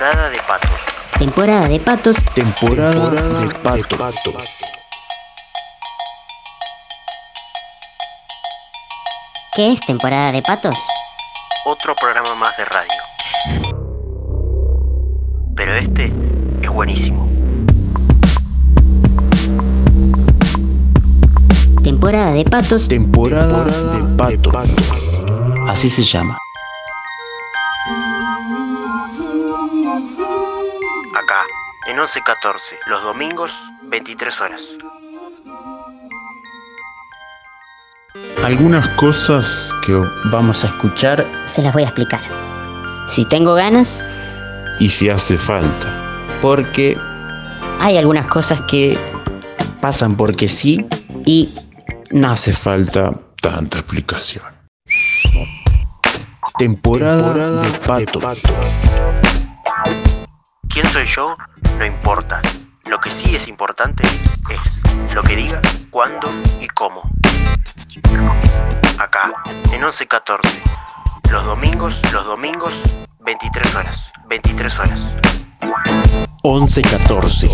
Temporada de patos. Temporada de patos. Temporada, de patos. ¿Qué es temporada de patos? Otro programa más de radio. Pero este es buenísimo. Temporada de patos. Temporada, de patos. Así se llama. En 1114, los domingos, 23 horas. Algunas cosas que vamos a escuchar se las voy a explicar. Si tengo ganas y si hace falta. Porque hay algunas cosas que pasan porque sí y no hace falta tanta explicación. Temporada, de patos. ¿Quién soy yo? No importa. Lo que sí es importante es lo que diga, cuándo y cómo. Acá, en 1114. Los domingos, los domingos, 23 horas. 23 horas. 1114.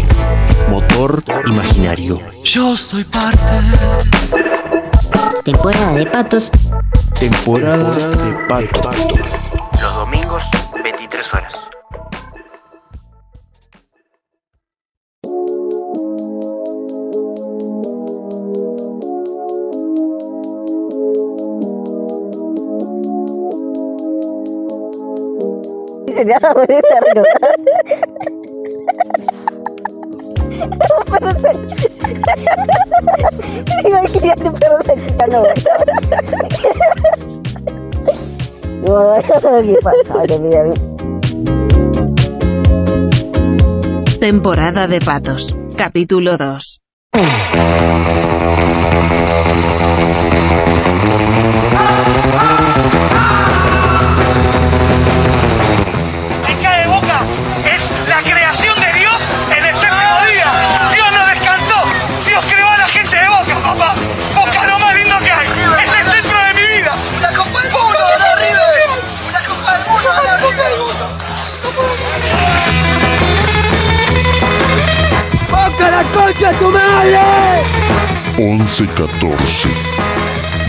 Motor imaginario. Yo soy parte. Temporada de patos. Temporada de patos. Los domingos, Un perro salchicha. Imagínate un perro salchichando. ¿Qué pasa? Mira, Temporada de Patos, capítulo 2. Concha tu madre! 11-14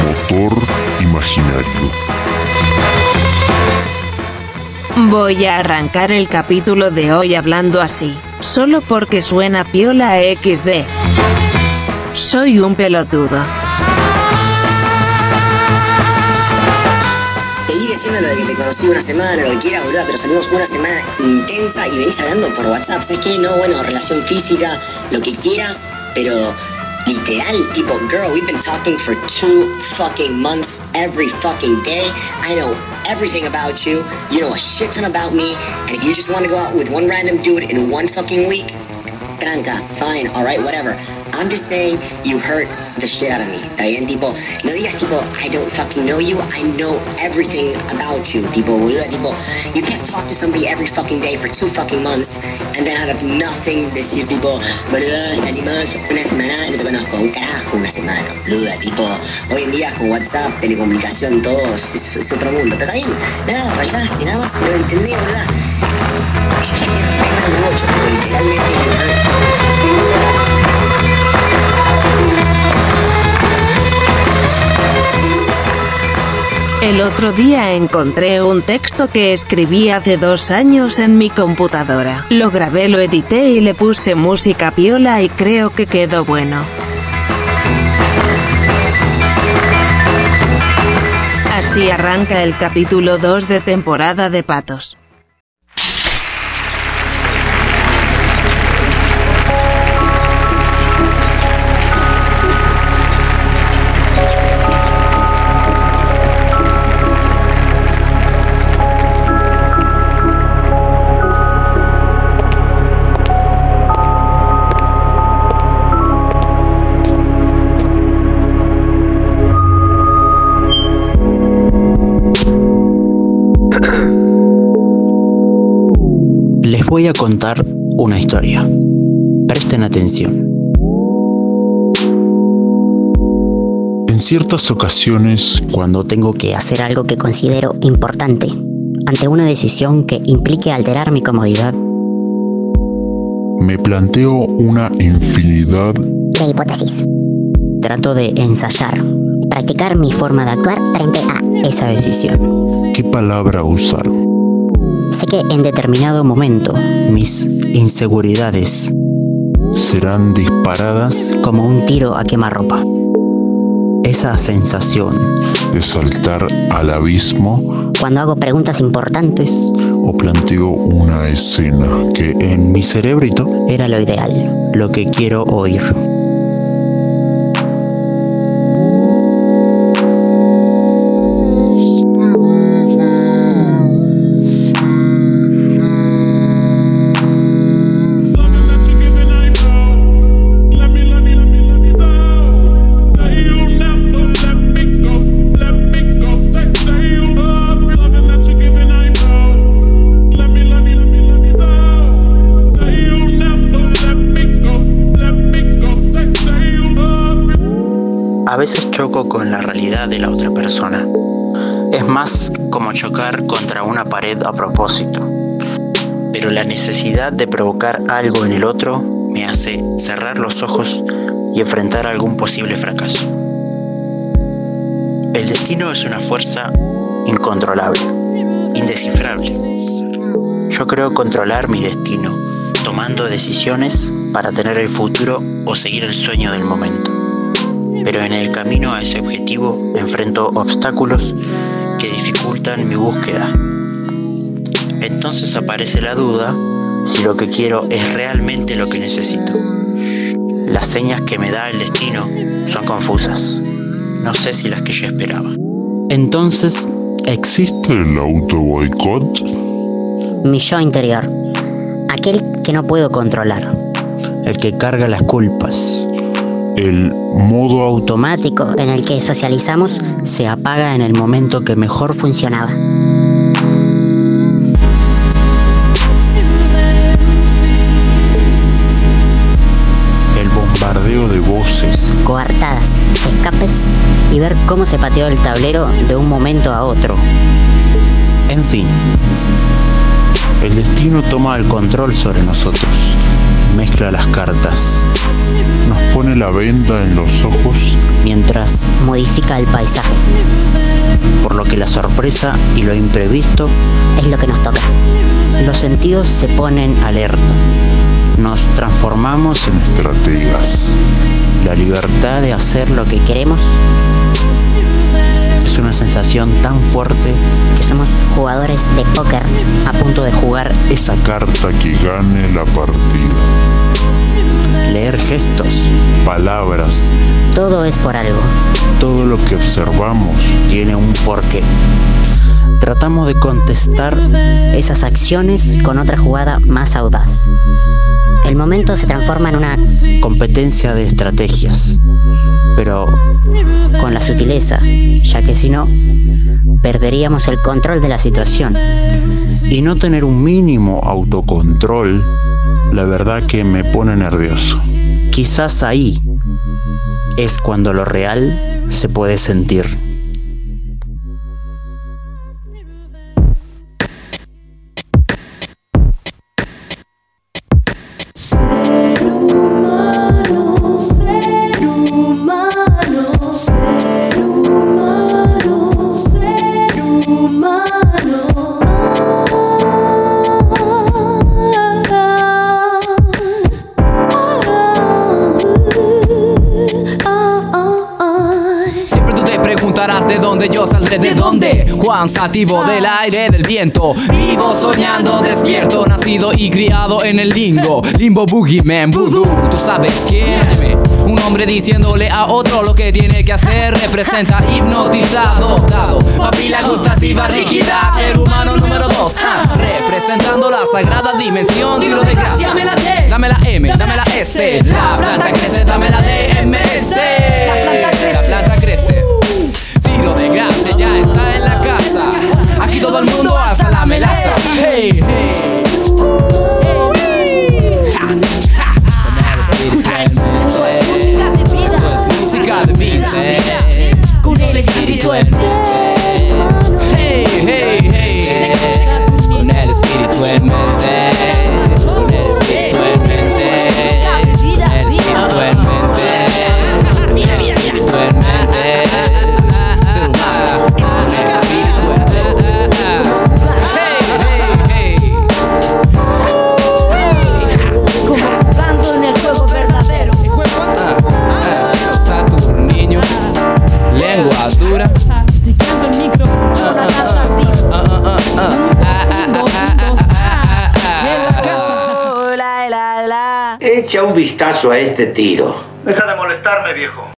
Motor imaginario. Voy a arrancar el capítulo de hoy hablando así, solo porque suena piola XD. Soy un pelotudo. Diciendo lo de que te conocí una semana, lo que quieras, pero salimos una semana intensa y venís hablando por WhatsApp. ¿Sabes qué? No, bueno, relación física, lo que quieras, pero literal, tipo, girl, we've been talking for two fucking months every fucking day. I know everything about you. You know a shit ton about me. And if you just want to go out with one random dude in one fucking week, tranca, fine, alright, whatever. I'm just saying you hurt the shit out of me. ¿Está bien? Tipo, no digas tipo, I don't fucking know you. I know everything about you. Tipo, boluda, tipo, you can't talk to somebody every fucking day for two fucking months and then out of nothing decir tipo, boluda, salimos una semana, no te conozco. Un carajo una semana, boluda. Tipo, hoy en día con WhatsApp, telecomunicación, todo, es, es otro mundo. Pero está bien, nada, rayaste, nada más, lo entendí, boluda. Es que de literalmente, El otro día encontré un texto que escribí hace dos años en mi computadora. Lo grabé, lo edité y le puse música piola y creo que quedó bueno. Así arranca el capítulo 2 de temporada de Patos. Voy a contar una historia. Presten atención. En ciertas ocasiones, cuando tengo que hacer algo que considero importante, ante una decisión que implique alterar mi comodidad, Me planteo una infinidad De hipótesis. trato de ensayar Practicar mi forma de actuar frente a. esa decisión. qué palabra usar. Sé que en determinado momento mis inseguridades, Serán disparadas como un tiro a quemarropa, esa sensación de saltar al abismo cuando hago preguntas importantes o planteo una escena que En mi cerebrito, era lo ideal. lo que quiero oír. Contra una pared a propósito. Pero la necesidad de provocar algo en el otro me hace cerrar los ojos y enfrentar algún posible fracaso. El destino es una fuerza incontrolable, indescifrable. Yo creo controlar mi destino, tomando decisiones para tener el futuro o seguir el sueño del momento pero en el camino a ese objetivo enfrento obstáculos que dificultan mi búsqueda. Entonces aparece la duda si lo que quiero es realmente lo que necesito. Las señas que me da el destino son confusas. No sé si las que yo esperaba. Entonces, ¿existe el auto boicot? Mi yo interior, aquel que no puedo controlar, el que carga las culpas, El modo auto automático en el que socializamos, se apaga en el momento que mejor funcionaba. el bombardeo de voces, Coartadas, escapes y ver cómo se pateó el tablero de un momento a otro. En fin, el destino toma el control sobre nosotros, mezcla las cartas, nos pone la venda en los ojos mientras, Modifica el paisaje, por lo que la sorpresa y lo imprevisto, es lo que nos toca. los sentidos se ponen alerta. Nos transformamos en estrategas. la libertad de hacer lo que Queremos es una sensación tan fuerte que somos jugadores de póker a punto de jugar Esa carta que gane la partida. leer gestos, Palabras, Todo es por algo. todo lo que observamos tiene un porqué. Tratamos de contestar Esas acciones con otra jugada más audaz. El momento se transforma en una competencia de estrategias, pero con la sutileza, ya que si no, perderíamos el control de la situación. y no tener un mínimo autocontrol, la verdad que me pone nervioso. Quizás ahí es cuando lo real se puede sentir. Dónde. Juan Sativo del aire, del viento. Vivo soñando, despierto, nacido y criado en el lingo. Limbo, boogeyman, voodoo. Tú sabes quién. Un hombre diciéndole a otro lo que tiene que hacer. Representa hipnotizado. Dado, papila gustativa rígida. Ser humano número dos. ah, representando la sagrada dimensión. Tiro de gracia. Dame la M, dame la S. La planta crece, dame la DMS. La planta crece. Tiro y todo el mundo hasta la melaza. Hey, hey. Escucha, esto es música de vida. Música de vida. Con el espíritu en Hey, hey, hey. Con el espíritu en. Este tiro. Deja de molestarme, viejo.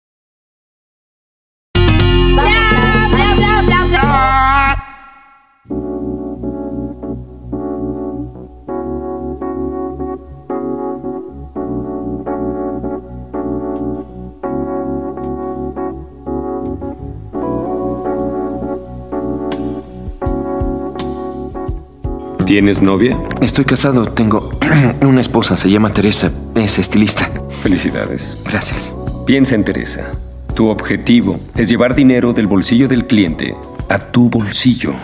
¿Tienes novia? Estoy casado, tengo una esposa, se llama Teresa, es estilista. Felicidades. Gracias. Piensa en Teresa. Tu objetivo es llevar dinero del bolsillo del cliente a tu bolsillo.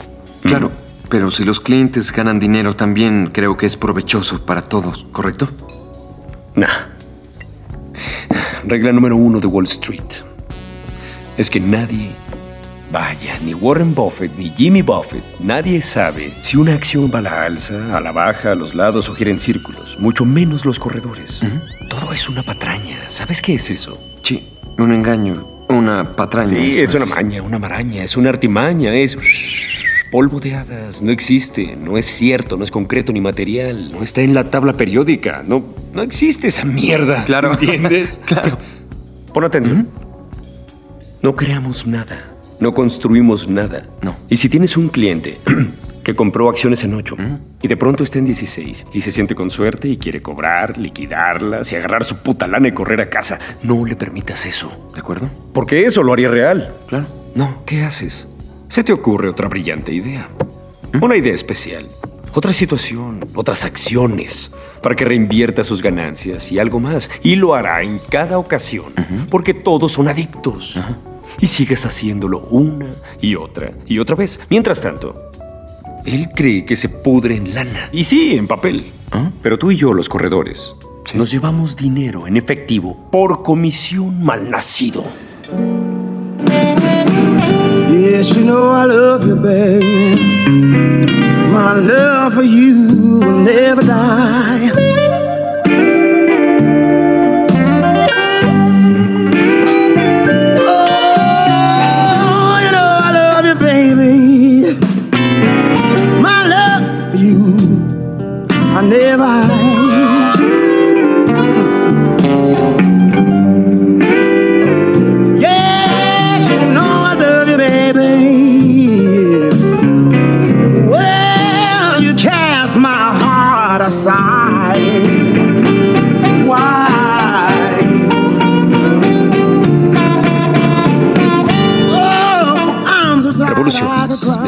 Claro, pero si los clientes ganan dinero también creo que es provechoso para todos, ¿correcto? Nah. Regla número uno de Wall Street es que nadie, vaya, ni Warren Buffett ni Jimmy Buffett, nadie sabe si una acción va a la alza, a la baja, a los lados o gira en círculos, mucho menos los corredores. Todo es una patraña. ¿Sabes qué es eso? Sí, un engaño, una patraña. Sí, es una maña, una maraña, es una artimaña, es polvo de hadas, no existe, no es cierto, no es concreto ni material, no está en la tabla periódica, no, no existe esa mierda. Claro. ¿Entiendes? claro. Pon atención. No creamos nada, no construimos nada. No. Y si tienes un cliente que compró acciones en 8 y de pronto está en 16 y se siente con suerte y quiere cobrar, liquidarlas y agarrar su puta lana y correr a casa, no le permitas eso. ¿De acuerdo? Porque eso lo haría real. Claro. No, ¿qué haces? Se te ocurre otra brillante idea. Una idea especial. Otra situación, otras acciones, para que reinvierta sus ganancias y algo más. Y lo hará en cada ocasión, porque todos son adictos. Y sigues haciéndolo una y otra y otra vez. Mientras tanto, él cree que se pudre en lana. Y sí, en papel. Pero tú y yo, los corredores, nos llevamos dinero en efectivo por comisión malnacido. Yes, you know I love you, baby. My love for you will never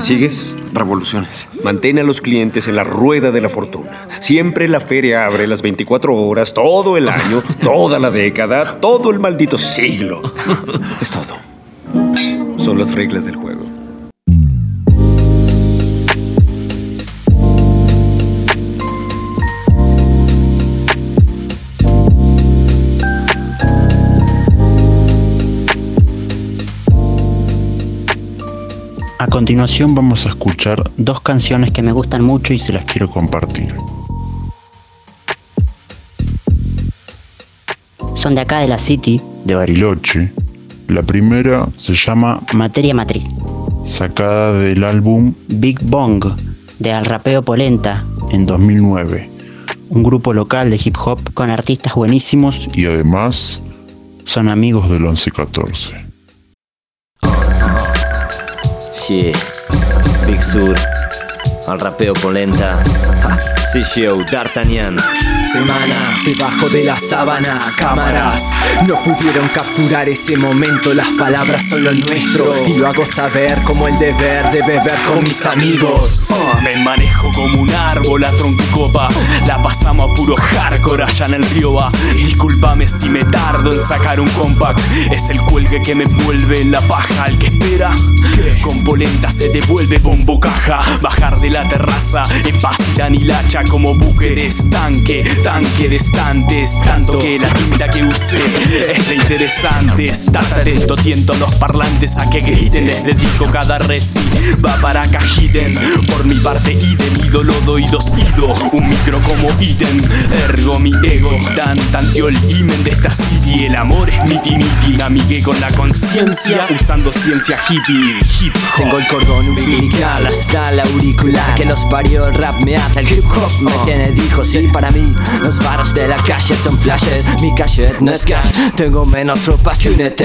sigues? Revoluciones. Mantén a los clientes en la rueda de la fortuna. Siempre la feria abre las 24 horas, todo el año, toda la década, todo el maldito siglo. Es todo. Son las reglas del juego. Continuación vamos a escuchar dos canciones que me gustan mucho y se las quiero compartir. Son de acá de la City. De Bariloche. La primera se llama Materia Matriz. Sacada del álbum Big Bong de Al Rapeo Polenta. En 2009. Un grupo local de hip hop con artistas buenísimos. Y además son amigos del 1114. Big Sur, al rapeo polenta, D'Artagnan. Semanas debajo de la sábana, cámaras no pudieron capturar ese momento. Las palabras son lo nuestro y lo hago saber como el deber de beber con mis amigos. Ah, me manejo como un árbol a troncopa. La pasamos a puro hardcore allá en el río va. Discúlpame si me tardo en sacar un compact. Es el cuelgue que me envuelve en la paja. El que espera, con polenta se devuelve bombo caja. Bajar de la terraza en paz y hilacha como buque de estanque. Tanque de estantes, tanto que la tinta que usé es la interesante. Estate atento, tiento los parlantes a que griten. Les dedico cada reci, va para Cajiden. Por mi parte y de mi ídolo doy dos ido Un micro como ítem Ergo mi ego titán Tanteó el himen de esta city El amor es miti miti Namigué con la conciencia Usando ciencia hippie Hip hop Tengo el cordón umbilical hasta la auricular Que los parió el rap me ata el hip hop Me tiene dijo sí para mí Los faros de la calle son flashes. Mi cassette no es cash Tengo menos tropas que un ET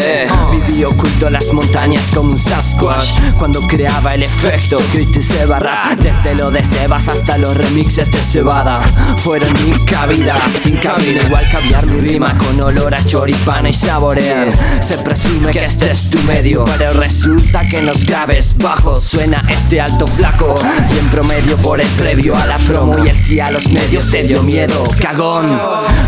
Viví oculto en las montañas como un Sasquatch. Cuando creaba el efecto que hoy te se barra. Desde lo de Sebas hasta los remixes de cebada. Fueron mi cabida sin cabina Igual caviar mi rima. Con olor a choripana y saborear. Se presume que este es tu medio Pero resulta que en los graves bajos suena este alto flaco. Y en promedio por el previo a la promo y sí a los medios te dio miedo Cagón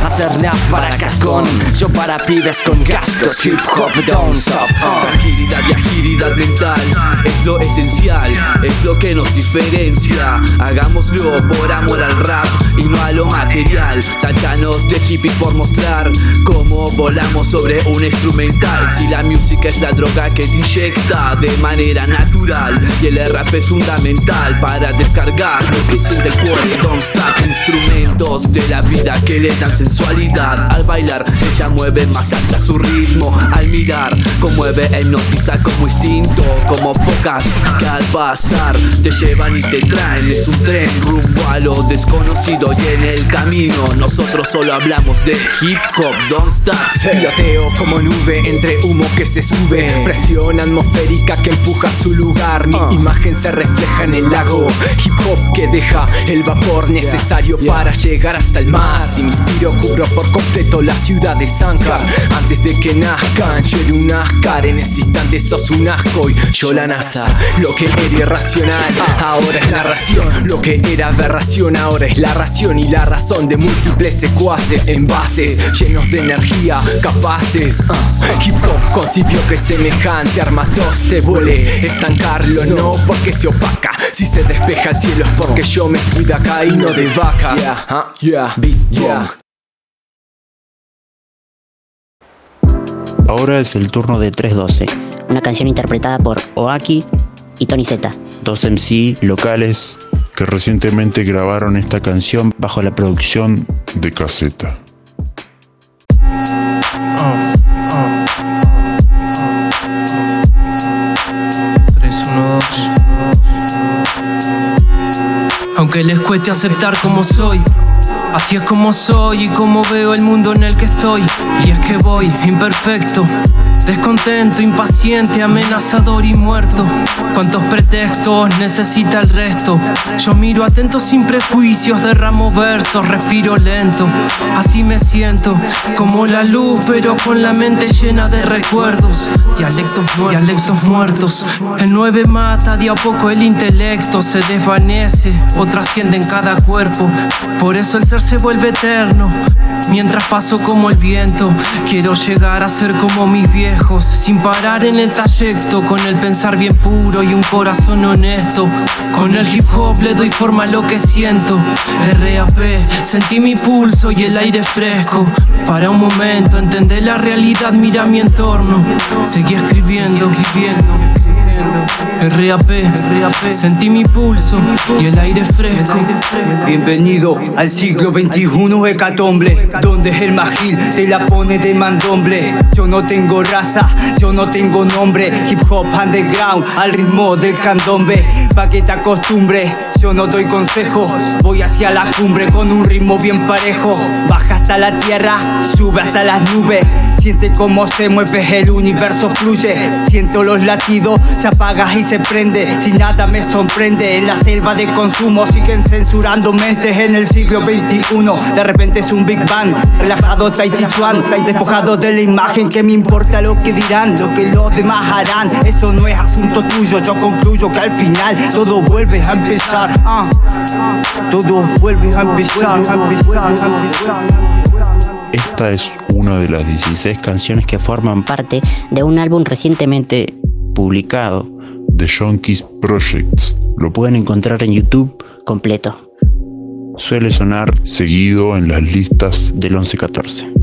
Hacer rap para cascón Yo para pibes con cascos Hip hop don't stop uh. Tranquilidad y agilidad mental es lo esencial, es lo que nos diferencia. Hagámoslo por amor al rap y no a lo material. Tachanos de hippie por mostrar cómo volamos sobre un instrumental. Si la música es la droga que te inyecta de manera natural y el rap es fundamental para descargar lo que siente el cuerpo. Don't stop instrumentos de la vida que le dan sensualidad. Al bailar, ella mueve más hacia su ritmo. Al mirar, conmueve, hipnotiza como instinto, como pocas que al pasar te llevan y te traen. Es un tren rumbo a lo desconocido y en el camino nosotros solo hablamos de hip hop. Don't stop. Piloteo como nube entre humo que se sube Presión atmosférica que empuja a su lugar Mi imagen se refleja en el lago Hip hop que deja el vapor necesario para llegar hasta el mar. Si me inspiro cubro por completo la ciudad de Sanjar Antes de que nazcan yo era un ascar. En ese instante sos un asco y yo la NASA. Lo que era irracional ahora es narración Lo que era aberración ahora es la ración Y la razón de múltiples secuaces Envases llenos de energía capaces. Ah. Hip hop concibió que semejante arma dos te vuele Estancarlo. No porque se opaca. Si se despeja el cielo es porque yo me fui de acá y no de vacas Ah, yeah, Big Bong. Ahora es el turno de 312. Una canción interpretada por Oaki y Tony Z. Dos MC locales que recientemente grabaron esta canción bajo la producción de caseta. Cueste aceptar como soy. Así es como soy y como veo el mundo en el que estoy. Y es que voy imperfecto, descontento, impaciente, amenazador y muerto. ¿Cuántos pretextos necesita el resto? Yo miro atento sin prejuicios, derramo versos, respiro lento. Así me siento, como la luz, pero con la mente llena de recuerdos. Dialectos muertos, dialectos muertos. El 9 mata de a poco el intelecto, se desvanece o trasciende en cada cuerpo. Por eso el ser se vuelve eterno. Mientras paso como el viento, quiero llegar a ser como mis viejos, sin parar en el trayecto, con el pensar bien puro y un corazón honesto. Con el hip hop le doy forma a lo que siento. RAP, sentí mi pulso y el aire fresco. Para un momento entendé la realidad, mira mi entorno. Seguí escribiendo, escribiendo. RAP, sentí mi pulso y el aire fresco. Bienvenido al siglo XXI hecatombe Donde el magil te la pone de mandomble. Yo no tengo raza, yo no tengo nombre. Hip hop underground al ritmo del candombe. Pa' que te acostumbre yo no doy consejos. Voy hacia la cumbre con un ritmo bien parejo. Baja hasta la tierra, sube hasta las nubes Siente cómo se mueve el universo fluye. Siento los latidos, se apaga y se prende. Si nada me sorprende, en la selva de consumo Siguen censurando mentes en el siglo XXI De repente es un Big Bang, relajado Tai Chi Chuan Despojado de la imagen, que me importa lo que dirán Lo que los demás harán, eso no es asunto tuyo Yo concluyo que al final todo vuelve a empezar. Ah. Todo vuelve a empezar Esta es una de las 16 canciones que forman Parte de un álbum recientemente publicado de Yonkis Projects. Lo pueden encontrar en YouTube completo. Suele sonar seguido en las listas del 11-14.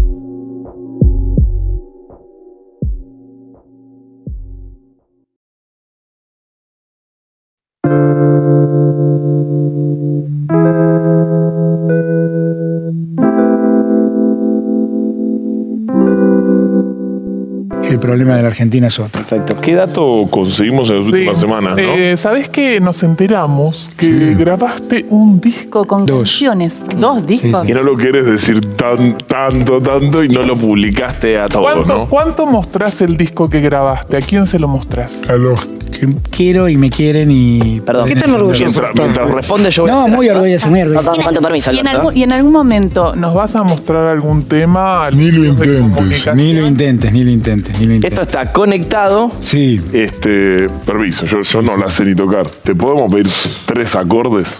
Problema de la Argentina es otro. Perfecto. ¿Qué dato conseguimos en las Sí. últimas semanas, no? Eh, ¿Sabés que nos enteramos que grabaste un disco Con canciones. Dos discos. Que no lo quieres decir tan, tanto, tanto y no lo publicaste a todos, ¿Cuánto, ¿no? ¿Cuánto mostrás el disco que grabaste? ¿A quién se lo mostrás? A los que quiero y me quieren y. Perdón. ¿Qué tan orgulloso Mientras, mientras responde yo voy No, muy orgulloso, muy orgulloso. Y en, algún, y en algún momento ¿Nos vas a mostrar algún tema? Ni lo intentes, ni lo intentes, ni lo intentes, ni lo intentes. Esto está conectado. Sí. Este, permiso, yo, yo no la sé ni tocar. ¿Te podemos pedir tres acordes?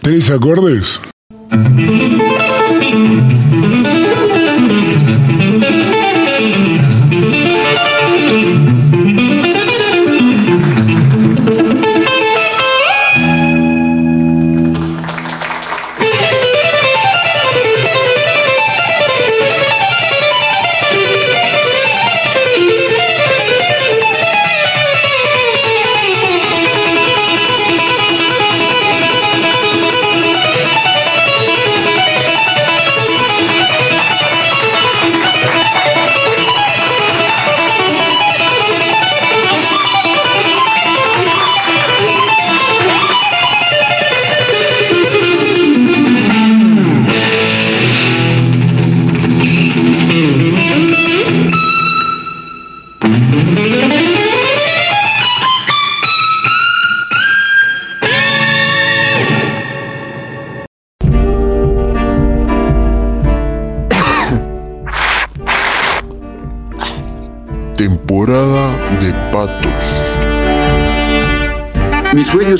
¿Tres acordes?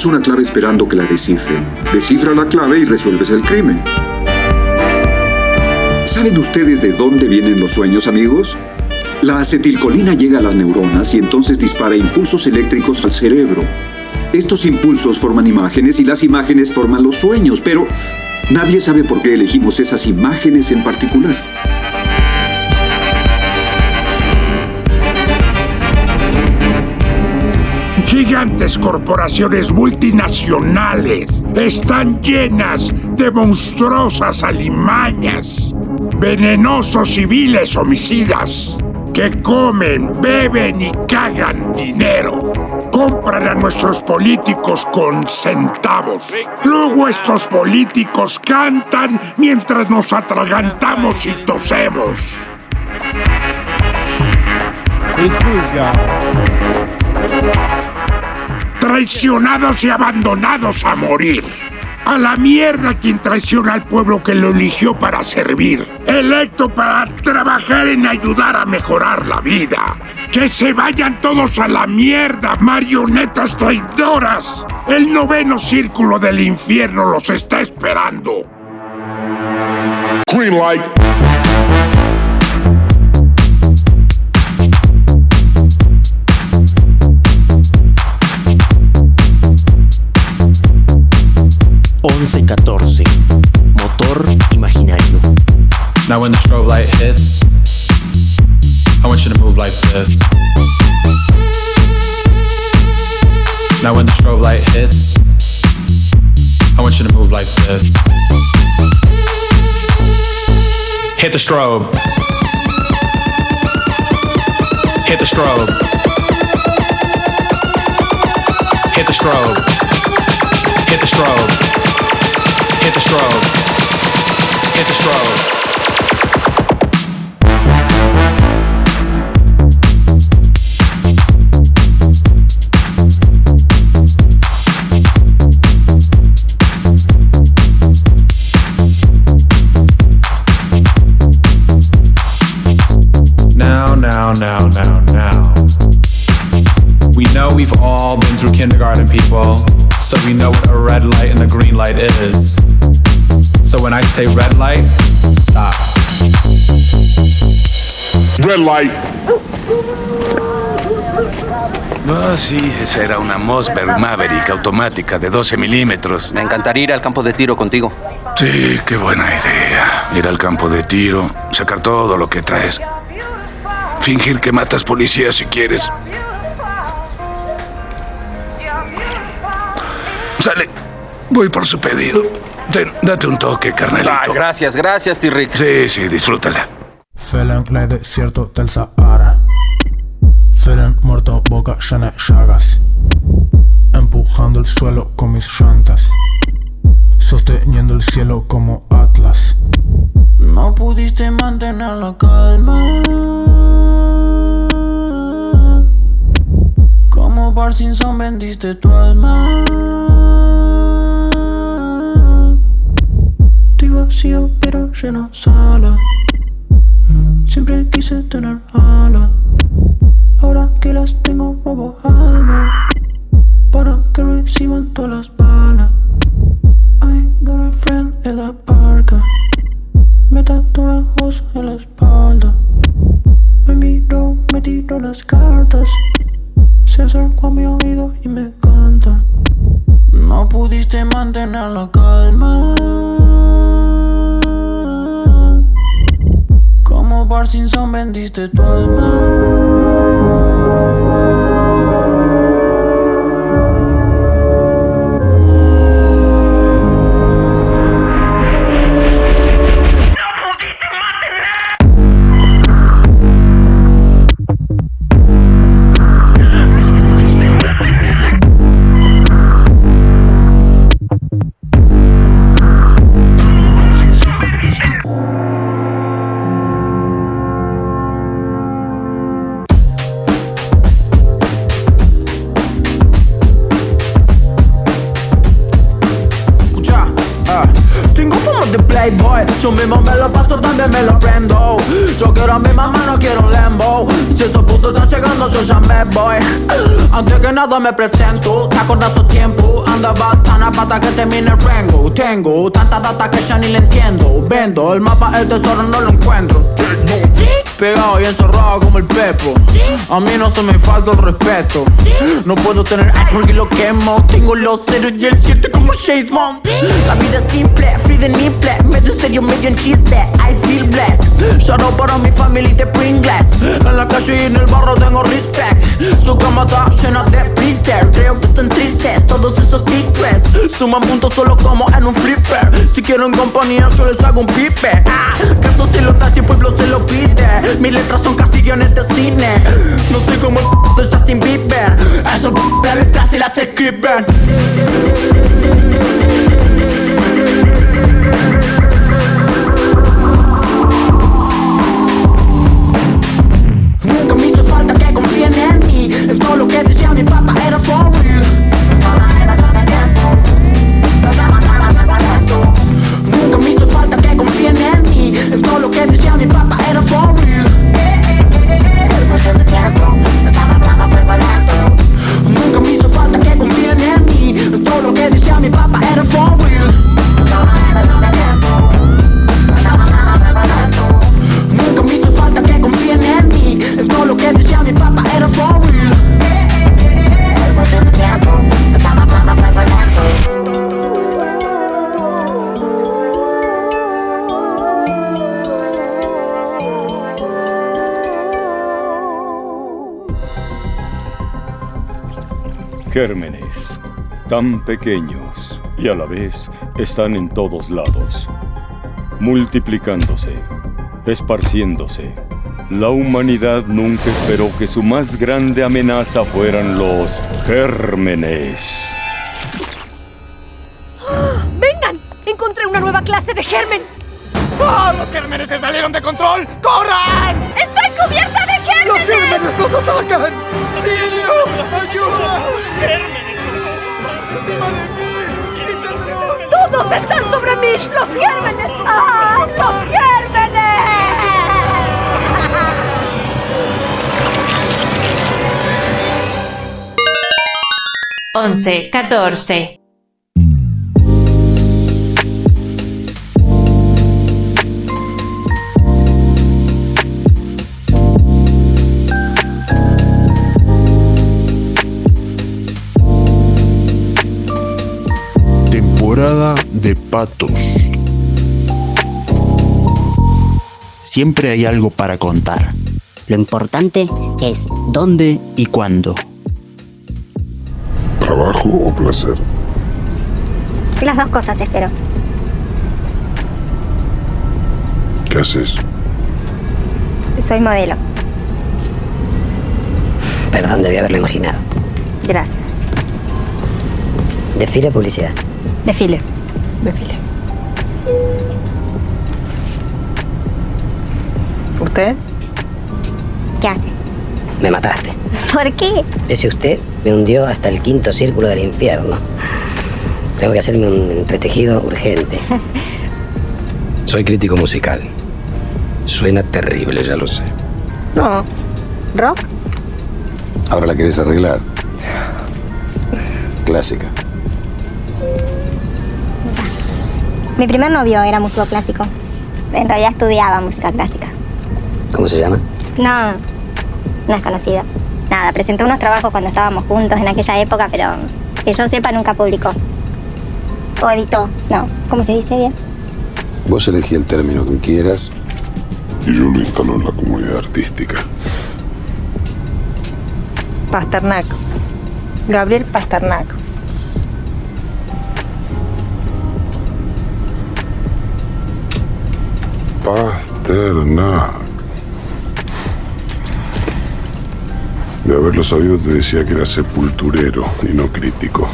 Una clave esperando que la descifren. Descifra la clave y resuelves el crimen. ¿Saben ustedes de dónde vienen los sueños, amigos? La acetilcolina llega a las neuronas y entonces dispara impulsos eléctricos al cerebro. Estos impulsos forman imágenes y las imágenes forman los sueños, pero nadie sabe por qué elegimos esas imágenes en particular. Gigantes corporaciones multinacionales están llenas de monstruosas alimañas, venenosos civiles homicidas que comen, beben y cagan dinero. Compran a nuestros políticos con centavos. Luego estos políticos cantan mientras nos atragantamos y tosemos. Traicionados y abandonados a morir. A la mierda quien traiciona al pueblo que lo eligió para servir. Electo para trabajar en ayudar a mejorar la vida. Que se vayan todos a la mierda, marionetas traidoras. El noveno círculo del infierno los está esperando. Green light. 11-14. Motor imaginario. Now when the strobe light hits, I want you to move like this. Now when the strobe light hits, I want you to move like this. Hit the strobe. Hit the strobe. Hit the strobe. Hit the strobe. Hit the strobe. The strobe. Now, now, now, now, now. We know we've all been through kindergarten, people, so we know what a red light and a green light is. Say red light, stop. Red light. Ah, sí, esa era una Mossberg Maverick automática de 12 milímetros. Me encantaría ir al campo de tiro contigo. Sí, qué buena idea. Ir al campo de tiro, sacar todo lo que traes. Fingir que matas policías si quieres. Sale, voy por su pedido. Ten, date un toque, carnalito. Ah, gracias, gracias, T-Rick. Sí, sí, disfrútala. Fällan like desierto del Sahara. Seren muerto, boca llena de llagas. Empujando el suelo con mis llantas. Sosteniendo el cielo como Atlas. No pudiste mantener la calma. Como Parkinson vendiste tu alma. Vacío pero lleno sala. Mm, Siempre quise tener alas. Ahora que las tengo robo alma. Para que reciban todas las balas. Parkinson vendiste nada me presento. ¿Te acordás tu tiempo? Andaba tan a pata que termine el rango. Tengo tanta data que ya ni le entiendo. Vendo el mapa, el tesoro no lo encuentro. Pegado y encerrado Pepo. A mí no se me falta el respeto. No puedo tener iPhone y lo quemo. Tengo los ceros y el 7 como Shade Bond. La vida es simple, free de nipple Medio serio, medio en chiste. I feel blessed. Shout out para mi family de Pringles. En la calle y en el barro tengo respect. Su cama está llena de blister Creo que Suman puntos solo como en un flipper. Si quieren compañía yo les hago un pipe. Ah, Canto si lo da el pueblo se lo pide. Mis letras son casi guiones de cine. No soy como el de Justin Bieber. Esos de letras y las escriben Gérmenes, tan pequeños y a la vez están en todos lados, multiplicándose, esparciéndose. La humanidad nunca esperó que su más grande amenaza fueran los gérmenes. ¡Vengan! Encontré una nueva clase de germen. ¡Oh, los gérmenes se salieron de control! ¡Corran! ¡Estoy cubierta! ¡Los gérmenes nos atacan! ¡Silio! ¡Ayuda! ¡Gérmenes! ¡Encima de mí! ¡Quítenlos! ¡Todos están sobre mí! ¡Los gérmenes! ¡Ah! ¡Los gérmenes! 11, 14. De patos. Siempre hay algo para contar. Lo importante es ¿Dónde y cuándo? ¿Trabajo o placer? Las dos cosas, espero. ¿Qué haces? Soy modelo. Perdón, debí haberlo imaginado. Gracias. Desfile o publicidad. Desfile. Desfile. ¿Usted? ¿Qué hace? Me mataste. ¿Por qué? Ese usted me hundió hasta el quinto círculo del infierno. Tengo que hacerme un entretejido urgente. Soy crítico musical. Suena terrible, ya lo sé. No. ¿Rock? Ahora la querés arreglar. Clásica. Mi primer novio era músico clásico. En realidad estudiaba música clásica. ¿Cómo se llama? No, no es conocido. Nada, presentó unos trabajos cuando estábamos juntos en aquella época, pero que yo sepa nunca publicó. O editó, no. ¿Cómo se dice bien? Vos elegí el término que quieras y yo lo instalo en la comunidad artística. Pasternak. Gabriel Pasternak. Pasternak. De haberlo sabido te decía que era sepulturero y no crítico.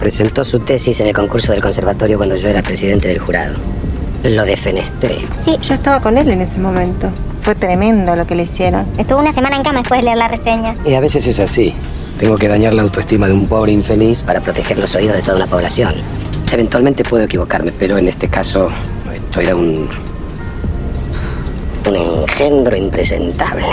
Presentó su tesis en el concurso del conservatorio cuando yo era presidente del jurado. Lo defenestré. Sí, yo estaba con él en ese momento. Fue tremendo lo que le hicieron. Estuvo una semana en cama después de leer la reseña. Y a veces es así. Tengo que dañar la autoestima de un pobre infeliz para proteger los oídos de toda una población. Eventualmente puedo equivocarme, pero en este caso esto era un... engendro impresentable.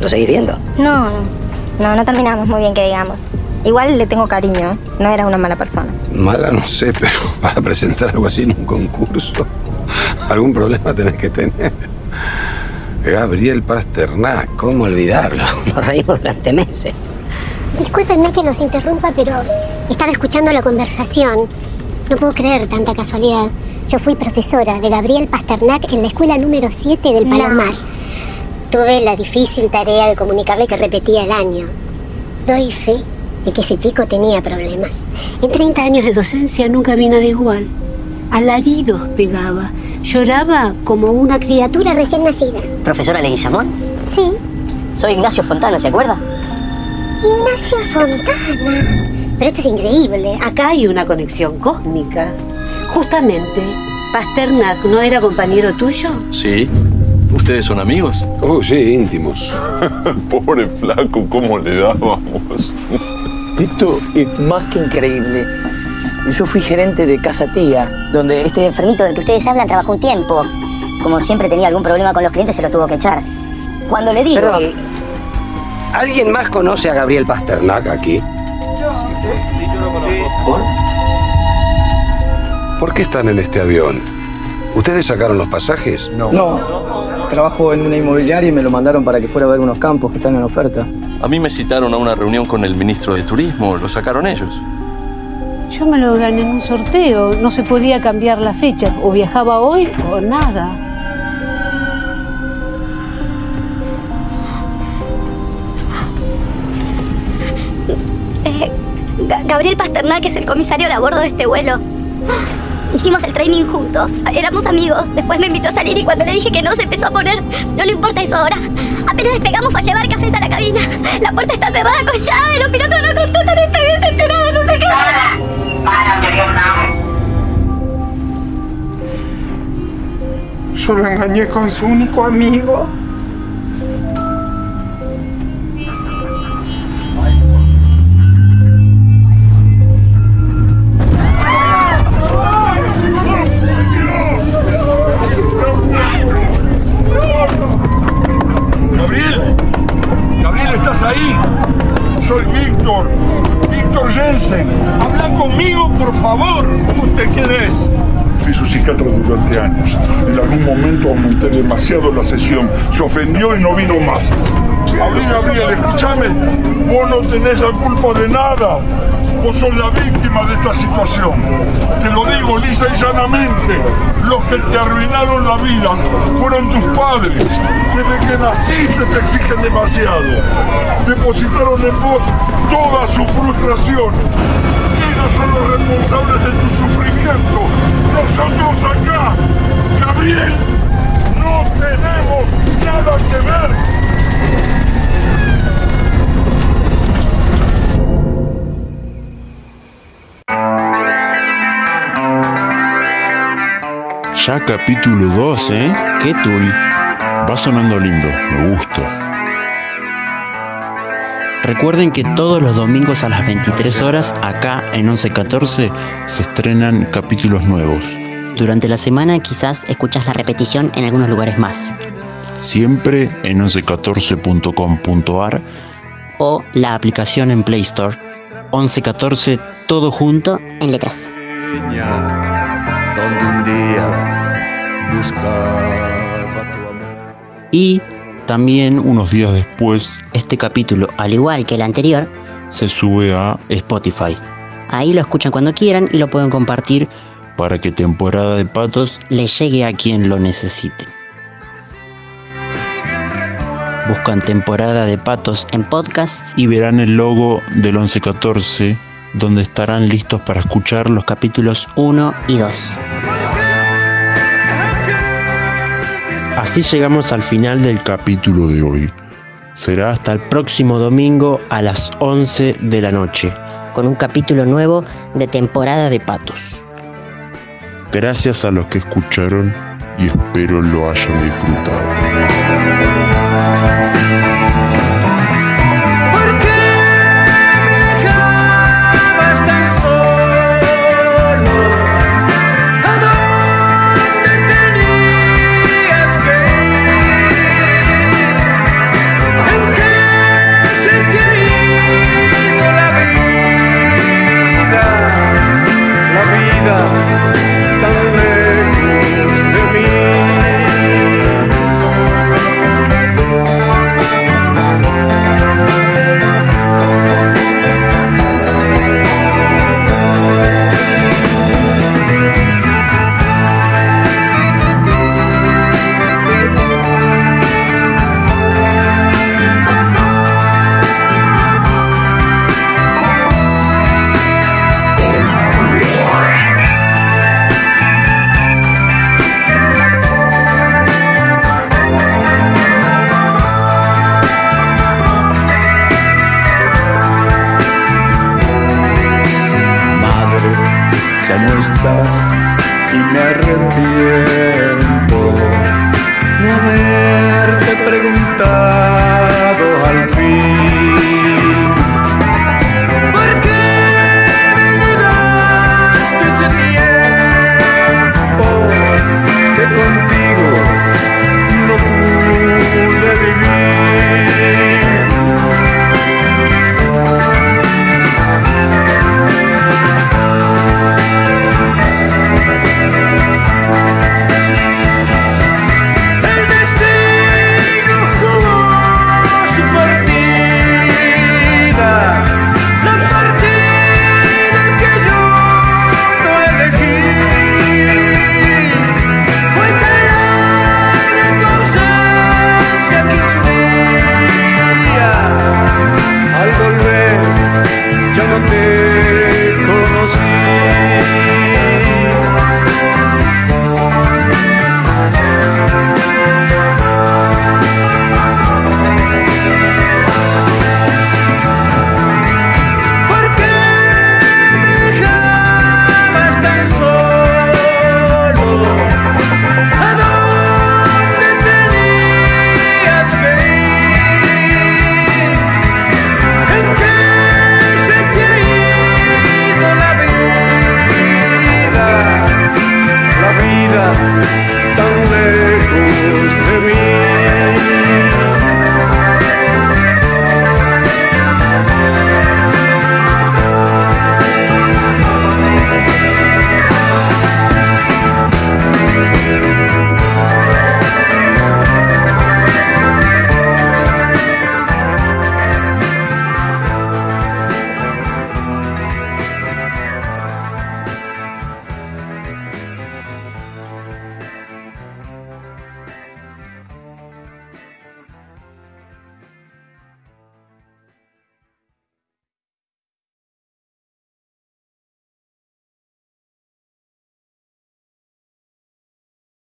¿Lo seguís viendo? No, no. No, no terminamos muy bien que digamos. Igual le tengo cariño. No era una mala persona. Mala no sé, pero para presentar algo así en un concurso, algún problema tenés que tener. Gabriel Pasternak, ¿cómo olvidarlo? Nos reímos durante meses. Discúlpenme que los interrumpa, pero estaba escuchando la conversación. No puedo creer tanta casualidad. Yo fui profesora de Gabriel Pasternak en la escuela número 7 del No. Palomar. Tuve la difícil tarea de comunicarle que repetía el año. Doy fe de que ese chico tenía problemas. En 30 años de docencia nunca vi nada igual. Alaridos pegaba. Lloraba como una Criatura recién nacida. ¿Profesora Leguizamón? Sí, Soy Ignacio Fontana, ¿se acuerda? Ignacio Fontana. Pero esto es increíble. Acá hay una conexión cósmica. Justamente, Pasternak no era compañero tuyo. Sí. ¿Ustedes son amigos? Oh, sí, íntimos. Pobre flaco, ¿cómo le dábamos? Esto es más que increíble. Yo fui gerente de Casa Tía, donde Este enfermito del que ustedes hablan trabajó un tiempo. Como siempre tenía algún problema con los clientes, se lo tuvo que echar. Cuando le digo... Perdón. ¿Alguien más conoce a Gabriel Pasternak aquí? ¿Por qué están en este avión? ¿Ustedes sacaron los pasajes? No. Trabajo en una inmobiliaria y me lo mandaron para que fuera a ver unos campos que están en oferta. A mí me citaron a una reunión con el ministro de Turismo. Lo sacaron ellos. Yo me lo gané en un sorteo. No se podía cambiar la fecha. O viajaba hoy o nada. Eh, Ga- Gabriel Pasternak es el comisario de a bordo de este vuelo. Hicimos el training juntos. Éramos amigos. Después me invitó a salir y cuando le dije que no, se empezó a poner. No le importa eso ahora. Apenas despegamos fue a llevar café a la cabina. La puerta está cerrada con llave. Los pilotos no contestan. Estoy desesperado. No sé qué hacer. Yo lo engañé con su único amigo. Víctor Jensen. Habla conmigo, por favor. ¿Usted quién es? Fui su psiquiatra durante años. En algún momento aumenté demasiado la sesión. Se ofendió y no vino más. Gabriel, Gabriel, escúchame. Vos no tenés la culpa de nada. Vos sos la víctima de esta situación. Te lo digo lisa y llanamente. Los que te arruinaron la vida fueron tus padres. Desde que naciste te exigen demasiado. Depositaron en vos toda su frustración. Ellos son los responsables de tu sufrimiento. Nosotros acá, Gabriel, no tenemos nada que ver. Ya capítulo 2, ¿eh? ¿Qué tool? Va sonando lindo, me gusta. Recuerden que todos los domingos a las 23 horas, acá en 1114, se estrenan capítulos nuevos. Durante la semana quizás escuchas la repetición en algunos lugares más. Siempre en 1114.com.ar o la aplicación en Play Store. 1114, todo junto en letras. Y también unos días después, este capítulo, al igual que el anterior, se sube a Spotify. Ahí lo escuchan cuando quieran y lo pueden compartir para que temporada de patos le llegue a quien lo necesite. Buscan temporada de patos en podcast y verán el logo del 1114 donde estarán listos para escuchar los capítulos 1 y 2. Así llegamos al final del capítulo de hoy. Será hasta el próximo domingo a las 11 de la noche. Con un capítulo nuevo de temporada de patos. Gracias a los que escucharon y espero lo hayan disfrutado.